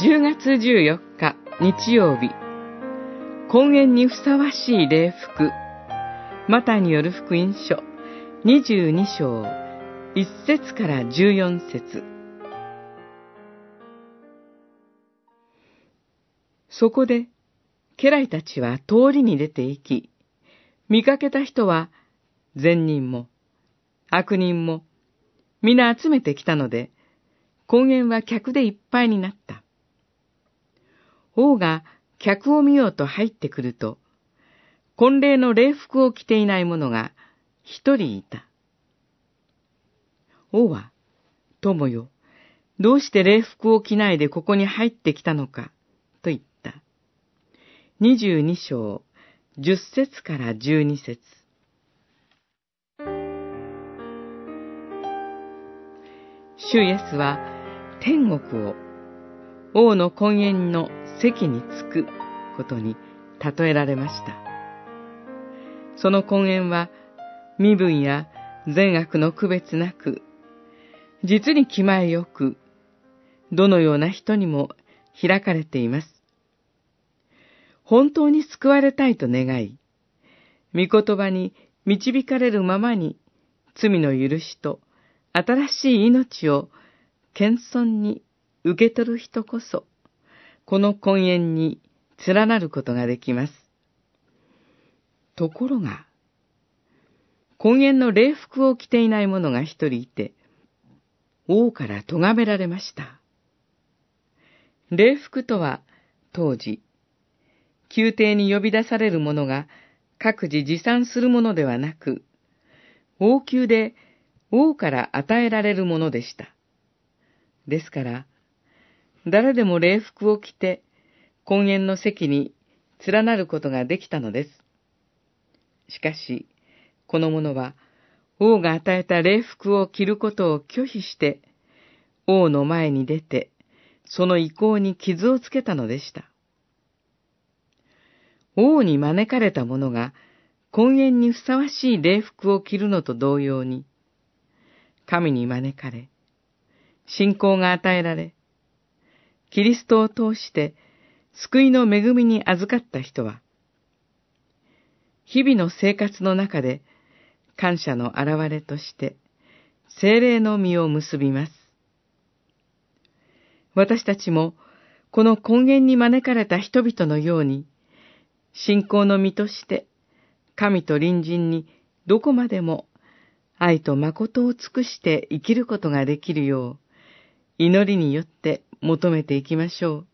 10月14日日曜日、根源にふさわしい礼服、マタによる福音書。22章。1節から14節。そこで、家来たちは通りに出て行き、見かけた人は善人も悪人も皆集めてきたので、根源は客でいっぱいになった。王が客を見ようと入ってくると、婚礼の礼服を着ていない者が一人いた。王は、友よ、どうして礼服を着ないでここに入ってきたのか、と言った。二十二章、十節から十二節。主イエスは天国を王の根源の席に着くことに例えられました。その根源は身分や善悪の区別なく、実に気前よく、どのような人にも開かれています。本当に救われたいと願い、御言葉に導かれるままに罪の許しと新しい命を謙遜に受け取る人こそ、この根源に連なることができます。ところが、根源の礼服を着ていない者が一人いて、王から咎められました。礼服とは、当時、宮廷に呼び出される者が各自持参するものではなく、王宮で王から与えられるものでした。ですから、誰でも礼服を着て、根源の席に連なることができたのです。しかし、この者は、王が与えた礼服を着ることを拒否して、王の前に出て、その意向に傷をつけたのでした。王に招かれた者が、根源にふさわしい礼服を着るのと同様に、神に招かれ、信仰が与えられ、キリストを通して救いの恵みに預かった人は、日々の生活の中で感謝の表れとして、精霊の実を結びます。私たちも、この根源に招かれた人々のように、信仰の実として、神と隣人にどこまでも愛と誠を尽くして生きることができるよう、祈りによって求めていきましょう。